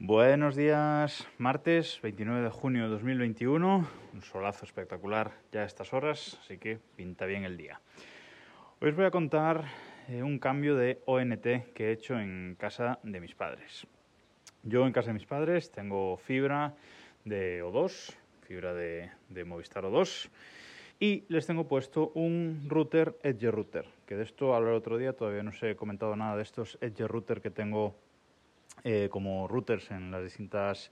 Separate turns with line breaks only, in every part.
Buenos días, martes 29 de junio de 2021, un solazo espectacular ya a estas horas, así que pinta bien el día. Hoy os voy a contar eh, un cambio de ONT que he hecho en casa de mis padres. Yo en casa de mis padres tengo fibra de O2, fibra de, Movistar O2, y les tengo puesto un router Edge Router, que de esto hablé el otro día, todavía no os he comentado nada de estos Edge Router que tengo eh, como routers en las distintas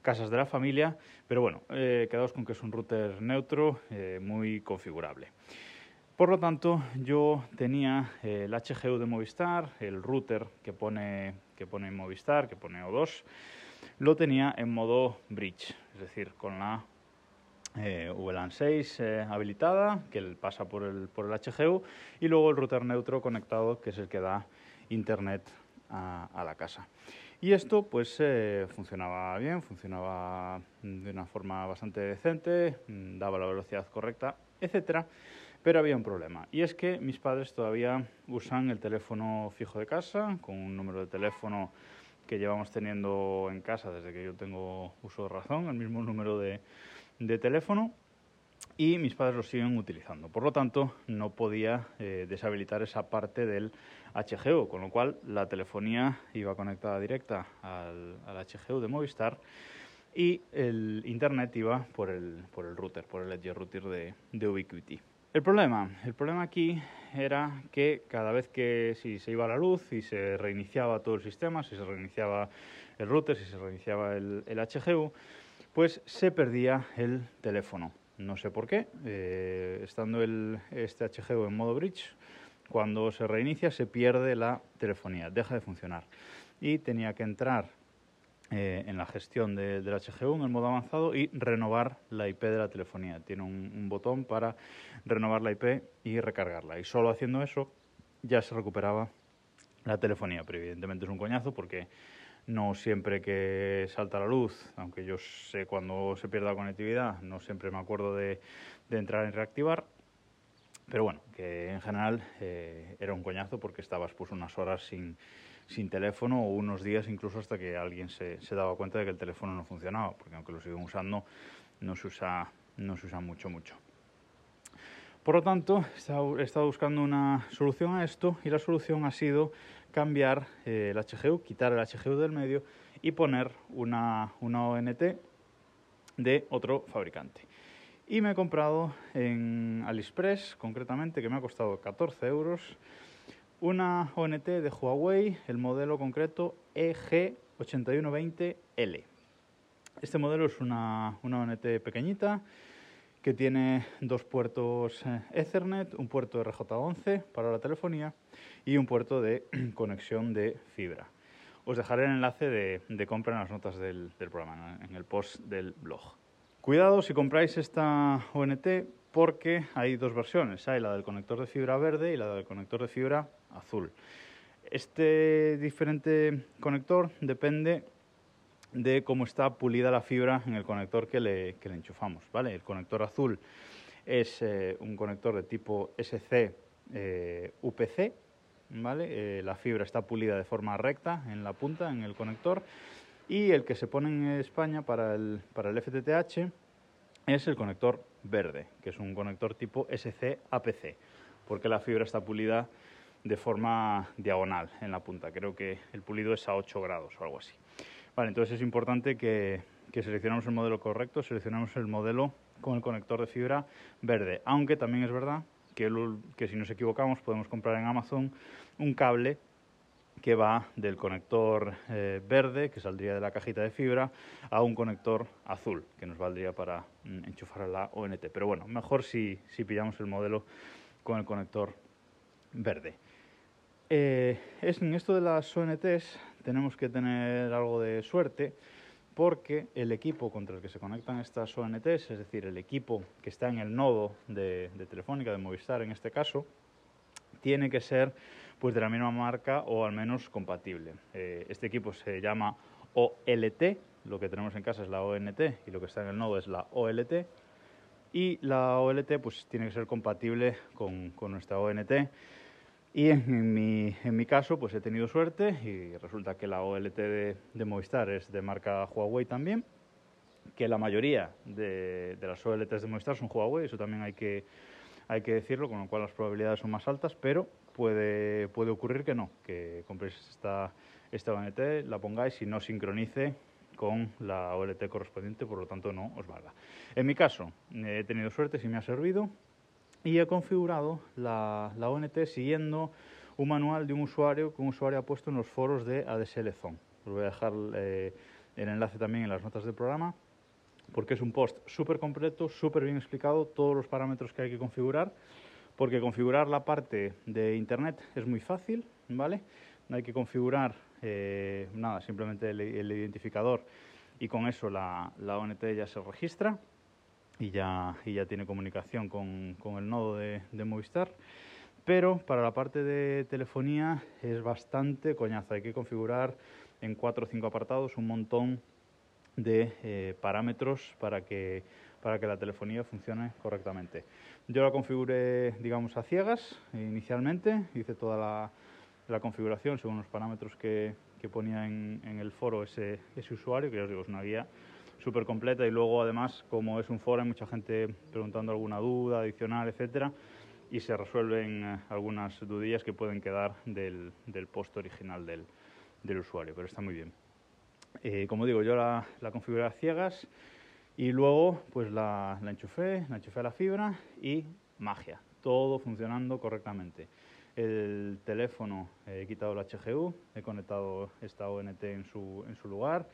casas de la familia, pero bueno, eh, quedaos con que es un router neutro eh, muy configurable. Por lo tanto, yo tenía el HGU de Movistar, el router que pone, que pone Movistar, que pone O2, lo tenía en modo bridge, es decir, con la VLAN 6 habilitada, que pasa por el, por el HGU, y luego el router neutro conectado, que es el que da internet a la casa. Y esto pues eh, funcionaba bien, funcionaba de una forma bastante decente, mm, daba la velocidad correcta, etcétera. Pero había un problema, y es que mis padres todavía usan el teléfono fijo de casa, con un número de teléfono que llevamos teniendo en casa desde que yo tengo uso de razón, el mismo número de teléfono, y mis padres lo siguen utilizando. Por lo tanto, no podía eh, deshabilitar esa parte del HGU, con lo cual la telefonía iba conectada directa al, al HGU de Movistar y el internet iba por el, por el router, por el edge router de, de Ubiquiti. El problema, el problema aquí era que cada vez que si se iba la luz y se reiniciaba todo el sistema, si se reiniciaba el router, si se reiniciaba el, el HGU, pues se perdía el teléfono. No sé por qué, eh, estando el, este HGU en modo bridge, cuando se reinicia se pierde la telefonía, deja de funcionar. Y tenía que entrar eh, en la gestión de, del HGU en el modo avanzado y renovar la IP de la telefonía. Tiene un, un botón para renovar la IP y recargarla. Y solo haciendo eso ya se recuperaba la telefonía, pero evidentemente es un coñazo porque no siempre que salta la luz, aunque yo sé cuando se pierde la conectividad, no siempre me acuerdo de, entrar en reactivar. Pero bueno, que en general eh, era un coñazo porque estabas pues unas horas sin, sin teléfono o unos días incluso hasta que alguien se, se, daba cuenta de que el teléfono no funcionaba, porque aunque lo siguen usando, no se usa, no se usa mucho, mucho. Por lo tanto, he estado buscando una solución a esto y la solución ha sido cambiar eh, el HGU, quitar el HGU del medio y poner una, una ONT de otro fabricante. Y me he comprado en AliExpress, concretamente, que me ha costado 14 euros, una ONT de Huawei, el modelo concreto EG8120L. Este modelo es una, una ONT pequeñita, que tiene dos puertos eh, Ethernet, un puerto RJ11 para la telefonía y un puerto de conexión de fibra. Os dejaré el enlace de, compra en las notas del, del programa, en el post del blog. Cuidado si compráis esta ONT porque hay dos versiones, hay la del conector de fibra verde y la del conector de fibra azul. Este diferente conector depende de cómo está pulida la fibra en el conector que le, que le enchufamos. ¿vale? El conector azul es eh, un conector de tipo SC eh, UPC. ¿vale? Eh, la fibra está pulida de forma recta en la punta, en el conector. Y el que se pone en España para el, para el FTTH es el conector verde, que es un conector tipo SC APC, porque la fibra está pulida de forma diagonal en la punta. Creo que el pulido es a 8 grados o algo así. Vale, entonces es importante que, que seleccionemos el modelo correcto, seleccionemos el modelo con el conector de fibra verde, aunque también es verdad que, si nos equivocamos podemos comprar en Amazon un cable que va del conector eh, verde, que saldría de la cajita de fibra, a un conector azul, que nos valdría para mm, enchufar la ONT. Pero bueno, mejor si, si pillamos el modelo con el conector verde. Eh, es, en esto de las ONTs tenemos que tener algo de suerte porque el equipo contra el que se conectan estas ONTs, es decir, el equipo que está en el nodo de, de Telefónica, de Movistar en este caso, tiene que ser pues de la misma marca o al menos compatible. Eh, este equipo se llama OLT, lo que tenemos en casa es la ONT y lo que está en el nodo es la OLT. Y la OLT pues tiene que ser compatible con, con nuestra ONT Y en, mi, en mi caso, pues he tenido suerte y resulta que la OLT de, de Movistar es de marca Huawei también, que la mayoría de, de, las OLTs de Movistar son Huawei, eso también hay que, hay que decirlo, con lo cual las probabilidades son más altas, pero puede, puede ocurrir que no, que compréis esta, esta OLT, la pongáis y no sincronice con la OLT correspondiente, por lo tanto no os valga. En mi caso, he tenido suerte, si me ha servido, y he configurado la, la ONT siguiendo un manual de un usuario que un usuario ha puesto en los foros de ADSL Zone. Os voy a dejar eh, el enlace también en las notas del programa, porque es un post súper completo, súper bien explicado, todos los parámetros que hay que configurar, porque configurar la parte de Internet es muy fácil, ¿vale? Hay que configurar, eh, nada, simplemente el, el, identificador y con eso la, la ONT ya se registra y ya, y ya tiene comunicación con, con el nodo de, Movistar. Pero para la parte de telefonía es bastante coñazo. Hay que configurar en cuatro o cinco apartados un montón de eh, parámetros para que, para que la telefonía funcione correctamente. Yo la configuré, digamos, a ciegas inicialmente. Hice toda la, la configuración según los parámetros que, que ponía en, en, el foro ese, ese usuario, que ya os digo, es una guía súper completa y luego además como es un foro hay mucha gente preguntando alguna duda adicional, etcétera y se resuelven eh, algunas dudillas que pueden quedar del, del post original del, del, usuario, pero está muy bien. Eh, como digo, yo la, la, configuré a ciegas y luego pues la, la enchufé, la enchufé a la fibra y magia, todo funcionando correctamente. El teléfono, eh, he quitado el HGU, he conectado esta ONT en su, en su lugar,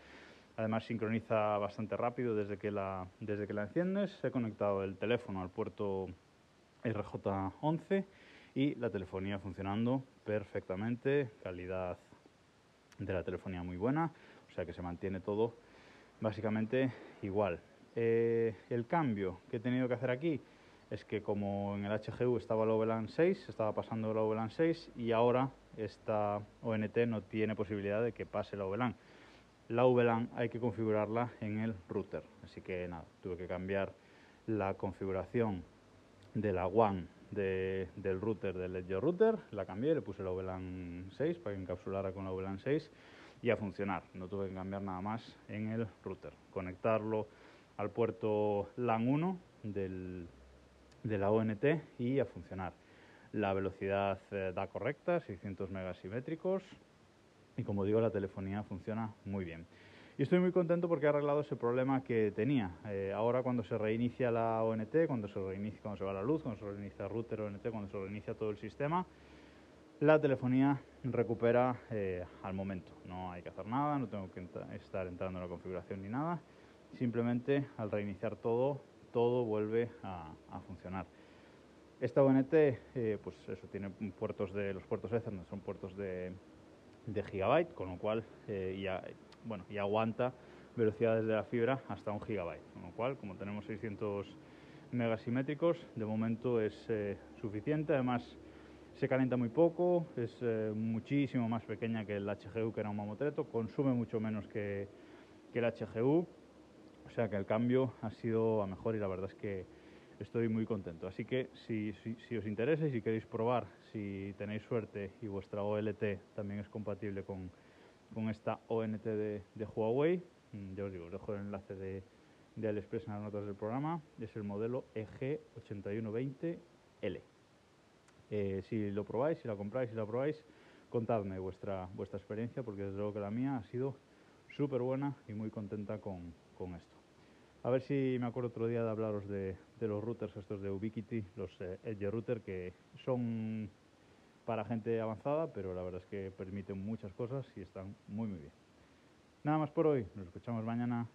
Además sincroniza bastante rápido desde que, la, desde que la enciendes. He conectado el teléfono al puerto RJ11 y la telefonía funcionando perfectamente. Calidad de la telefonía muy buena, o sea que se mantiene todo básicamente igual. Eh, el cambio que he tenido que hacer aquí es que como en el HGU estaba el VLAN 6, estaba pasando el VLAN 6 y ahora esta ONT no tiene posibilidad de que pase el VLAN la VLAN hay que configurarla en el router. Así que nada, tuve que cambiar la configuración de la WAN de, del router del Edge Router, la cambié, le puse la VLAN 6 para que encapsulara con la VLAN 6 y a funcionar. No tuve que cambiar nada más en el router. Conectarlo al puerto LAN 1 del, de la ONT y a funcionar. La velocidad eh, da correcta, 600 megasimétricos, y como digo la telefonía funciona muy bien. Y estoy muy contento porque ha arreglado ese problema que tenía. Eh, ahora cuando se reinicia la ONT, cuando se reinicia, cuando se va la luz, cuando se reinicia el router ONT, cuando se reinicia todo el sistema, la telefonía recupera eh, al momento. No hay que hacer nada, no tengo que estar entrando en la configuración ni nada. Simplemente al reiniciar todo, todo vuelve a, a funcionar. Esta ONT, eh, pues eso, tiene puertos de los puertos Ethernet, son puertos de, de gigabyte, con lo cual eh, ya, bueno, y aguanta velocidades de la fibra hasta un gigabyte, con lo cual, como tenemos 600 megasimétricos, de momento es eh, suficiente, además se calienta muy poco, es eh, muchísimo más pequeña que el HGU, que era un mamotreto, consume mucho menos que, que el HGU, o sea que el cambio ha sido a mejor y la verdad es que estoy muy contento. Así que si, os interesa y si queréis probar, si tenéis suerte y vuestra OLT también es compatible con, con esta ONT de, de, Huawei, mm, ya os digo, os dejo el enlace de, de AliExpress en las notas del programa, es el modelo EG8120L. Eh, si lo probáis, si la compráis, si la probáis, contadme vuestra, vuestra experiencia, porque desde luego que la mía ha sido súper buena y muy contenta con, con esto. A ver si me acuerdo otro día de hablaros de, los routers estos de Ubiquiti, los eh, Edge Router, que son para gente avanzada, pero la verdad es que permiten muchas cosas y están muy muy bien. Nada más por hoy, nos escuchamos mañana.